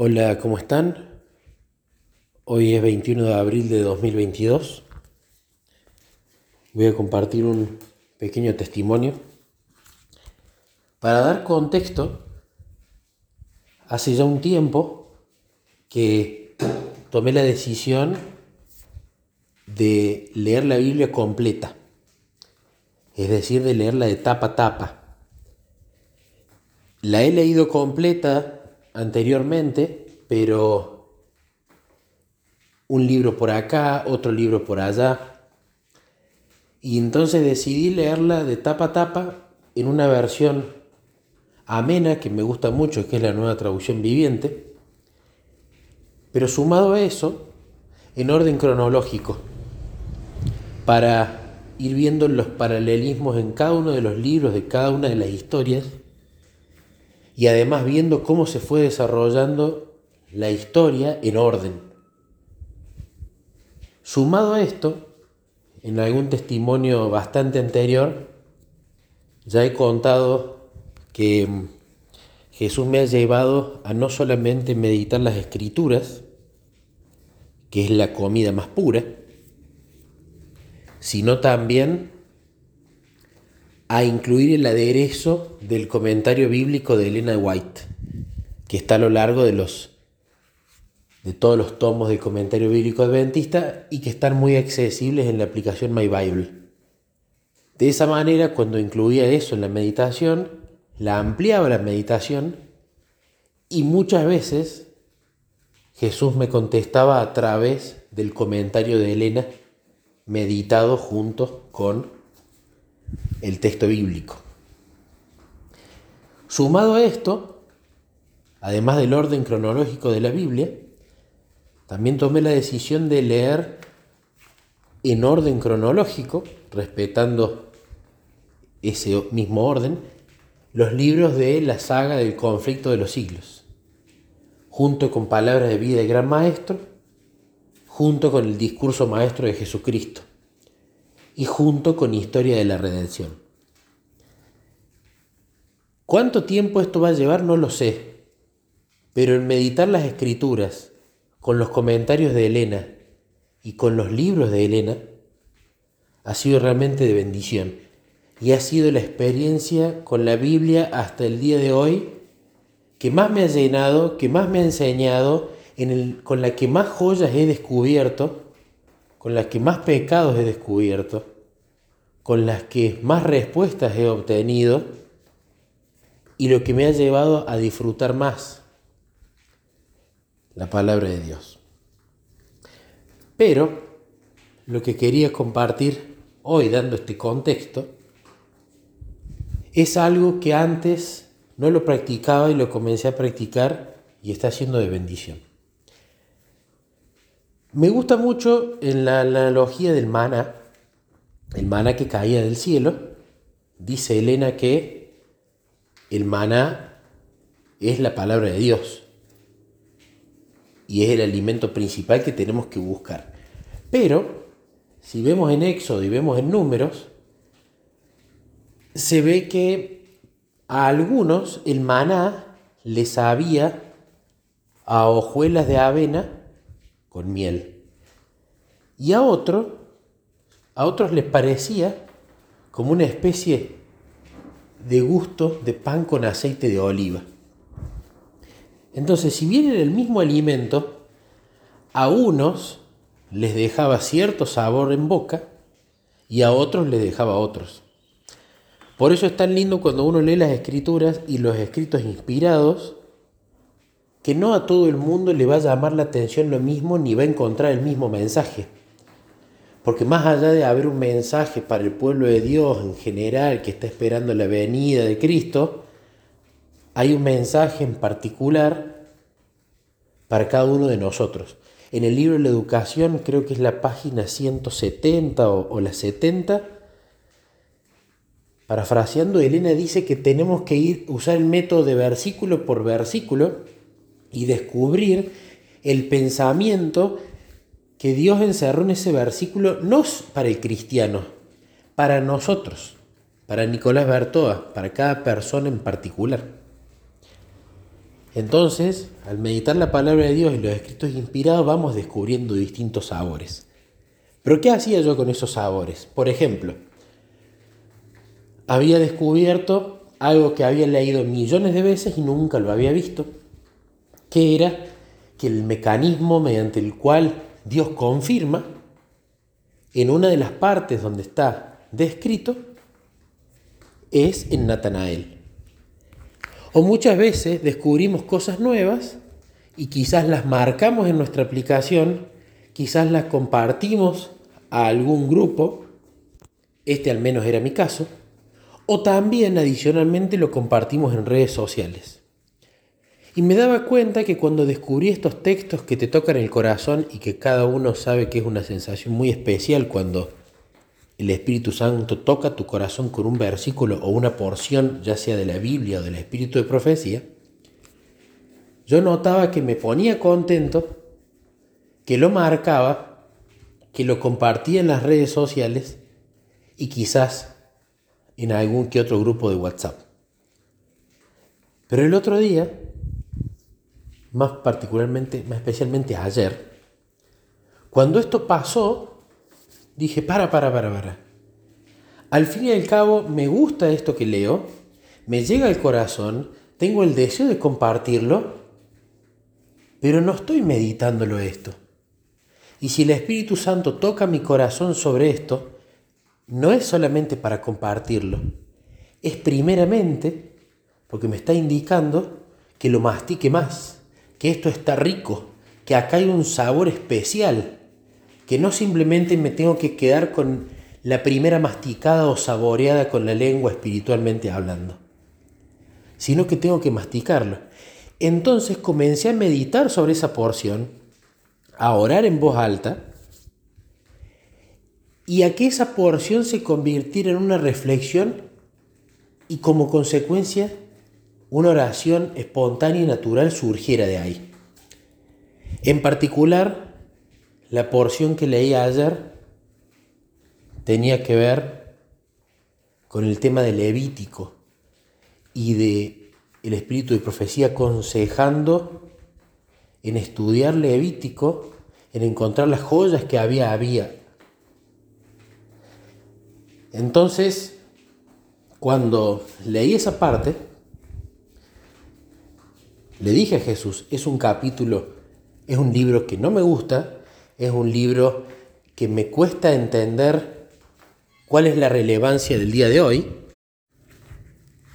Hola, ¿cómo están? Hoy es 21 de abril de 2022. Voy a compartir un pequeño testimonio. Para dar contexto, hace ya un tiempo que tomé la decisión de leer la Biblia completa, es decir, de leerla de tapa a tapa. La he leído completa anteriormente, pero un libro por acá, otro libro por allá. Y entonces decidí leerla de tapa a tapa en una versión amena que me gusta mucho, que es la nueva traducción viviente. Pero sumado a eso, en orden cronológico, para ir viendo los paralelismos en cada uno de los libros, de cada una de las historias, y además viendo cómo se fue desarrollando la historia en orden. Sumado a esto, en algún testimonio bastante anterior, ya he contado que Jesús me ha llevado a no solamente meditar las escrituras, que es la comida más pura, sino también a incluir el aderezo del comentario bíblico de Elena White, que está a lo largo de los de todos los tomos del comentario bíblico adventista y que están muy accesibles en la aplicación My Bible. De esa manera, cuando incluía eso en la meditación, la ampliaba la meditación y muchas veces Jesús me contestaba a través del comentario de Elena meditado junto con el texto bíblico. Sumado a esto, además del orden cronológico de la Biblia, también tomé la decisión de leer en orden cronológico, respetando ese mismo orden, los libros de la saga del conflicto de los siglos, junto con palabras de vida del gran maestro, junto con el discurso maestro de Jesucristo y junto con Historia de la Redención. ¿Cuánto tiempo esto va a llevar? No lo sé, pero en meditar las escrituras, con los comentarios de Elena y con los libros de Elena, ha sido realmente de bendición y ha sido la experiencia con la Biblia hasta el día de hoy que más me ha llenado, que más me ha enseñado, en el, con la que más joyas he descubierto con las que más pecados he descubierto, con las que más respuestas he obtenido y lo que me ha llevado a disfrutar más la palabra de Dios. Pero lo que quería compartir hoy dando este contexto es algo que antes no lo practicaba y lo comencé a practicar y está siendo de bendición. Me gusta mucho en la analogía del maná, el maná que caía del cielo. Dice Elena que el maná es la palabra de Dios y es el alimento principal que tenemos que buscar. Pero si vemos en Éxodo y vemos en números, se ve que a algunos el maná les sabía a hojuelas de avena con miel. Y a otro, a otros les parecía como una especie de gusto de pan con aceite de oliva. Entonces, si bien era el mismo alimento, a unos les dejaba cierto sabor en boca y a otros les dejaba otros. Por eso es tan lindo cuando uno lee las escrituras y los escritos inspirados que no a todo el mundo le va a llamar la atención lo mismo ni va a encontrar el mismo mensaje. Porque más allá de haber un mensaje para el pueblo de Dios en general que está esperando la venida de Cristo, hay un mensaje en particular para cada uno de nosotros. En el libro de la educación, creo que es la página 170 o, la 70, parafraseando, Elena dice que tenemos que ir, usar el método de versículo por versículo y descubrir el pensamiento que Dios encerró en ese versículo, no para el cristiano, para nosotros, para Nicolás Bertoa, para cada persona en particular. Entonces, al meditar la palabra de Dios y los escritos inspirados, vamos descubriendo distintos sabores. Pero ¿qué hacía yo con esos sabores? Por ejemplo, había descubierto algo que había leído millones de veces y nunca lo había visto, que era que el mecanismo mediante el cual Dios confirma en una de las partes donde está descrito es en Natanael. O muchas veces descubrimos cosas nuevas y quizás las marcamos en nuestra aplicación, quizás las compartimos a algún grupo, este al menos era mi caso, o también adicionalmente lo compartimos en redes sociales. Y me daba cuenta que cuando descubrí estos textos que te tocan el corazón y que cada uno sabe que es una sensación muy especial cuando el Espíritu Santo toca tu corazón con un versículo o una porción, ya sea de la Biblia o del Espíritu de profecía, yo notaba que me ponía contento, que lo marcaba, que lo compartía en las redes sociales y quizás en algún que otro grupo de WhatsApp. Pero el otro día, más particularmente, más especialmente ayer, cuando esto pasó, dije, para, para, para, para. Al fin y al cabo, me gusta esto que leo, me llega al corazón, tengo el deseo de compartirlo, pero no estoy meditándolo esto. Y si el Espíritu Santo toca mi corazón sobre esto, no es solamente para compartirlo, es primeramente porque me está indicando que lo mastique más, que esto está rico, que acá hay un sabor especial, que no simplemente me tengo que quedar con la primera masticada o saboreada con la lengua espiritualmente hablando, sino que tengo que masticarlo. Entonces comencé a meditar sobre esa porción, a orar en voz alta, y a que esa porción se convirtiera en una reflexión y como consecuencia una oración espontánea y natural surgiera de ahí. En particular, la porción que leí ayer tenía que ver con el tema del Levítico y de el espíritu de profecía aconsejando en estudiar Levítico, en encontrar las joyas que había había. Entonces, cuando leí esa parte, le dije a Jesús, es un capítulo, es un libro que no me gusta, es un libro que me cuesta entender cuál es la relevancia del día de hoy.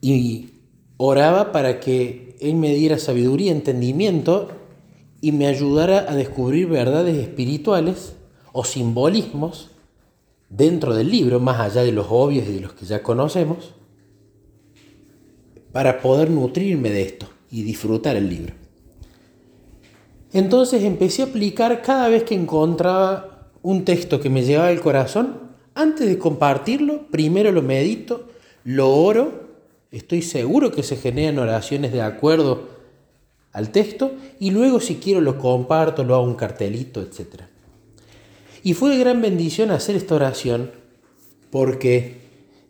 Y oraba para que Él me diera sabiduría, entendimiento y me ayudara a descubrir verdades espirituales o simbolismos dentro del libro, más allá de los obvios y de los que ya conocemos, para poder nutrirme de esto y disfrutar el libro. Entonces empecé a aplicar cada vez que encontraba un texto que me llevaba al corazón, antes de compartirlo, primero lo medito, lo oro, estoy seguro que se generan oraciones de acuerdo al texto y luego si quiero lo comparto, lo hago un cartelito, etc. Y fue de gran bendición hacer esta oración porque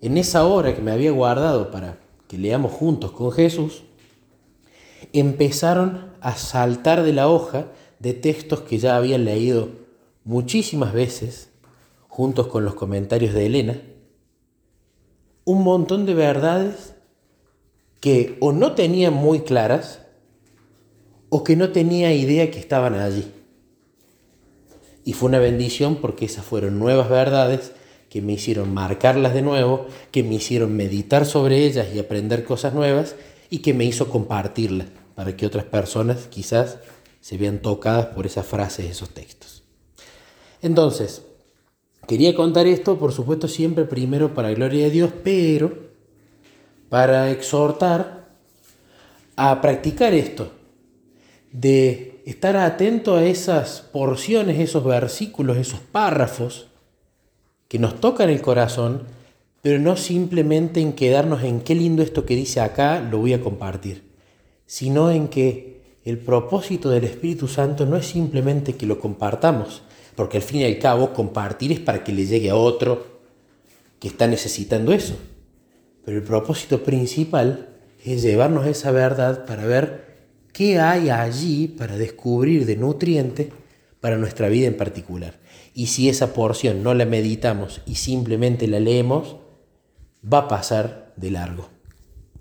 en esa hora que me había guardado para que leamos juntos con Jesús, empezaron a saltar de la hoja de textos que ya había leído muchísimas veces, juntos con los comentarios de Elena, un montón de verdades que o no tenía muy claras o que no tenía idea que estaban allí. Y fue una bendición porque esas fueron nuevas verdades que me hicieron marcarlas de nuevo, que me hicieron meditar sobre ellas y aprender cosas nuevas y que me hizo compartirlas para que otras personas quizás se vean tocadas por esas frases, esos textos. Entonces, quería contar esto, por supuesto, siempre primero para gloria de Dios, pero para exhortar a practicar esto, de estar atento a esas porciones, esos versículos, esos párrafos que nos tocan el corazón, pero no simplemente en quedarnos en qué lindo esto que dice acá, lo voy a compartir, sino en que el propósito del Espíritu Santo no es simplemente que lo compartamos, porque al fin y al cabo compartir es para que le llegue a otro que está necesitando eso. Pero el propósito principal es llevarnos esa verdad para ver qué hay allí para descubrir de nutriente para nuestra vida en particular. Y si esa porción no la meditamos y simplemente la leemos, va a pasar de largo.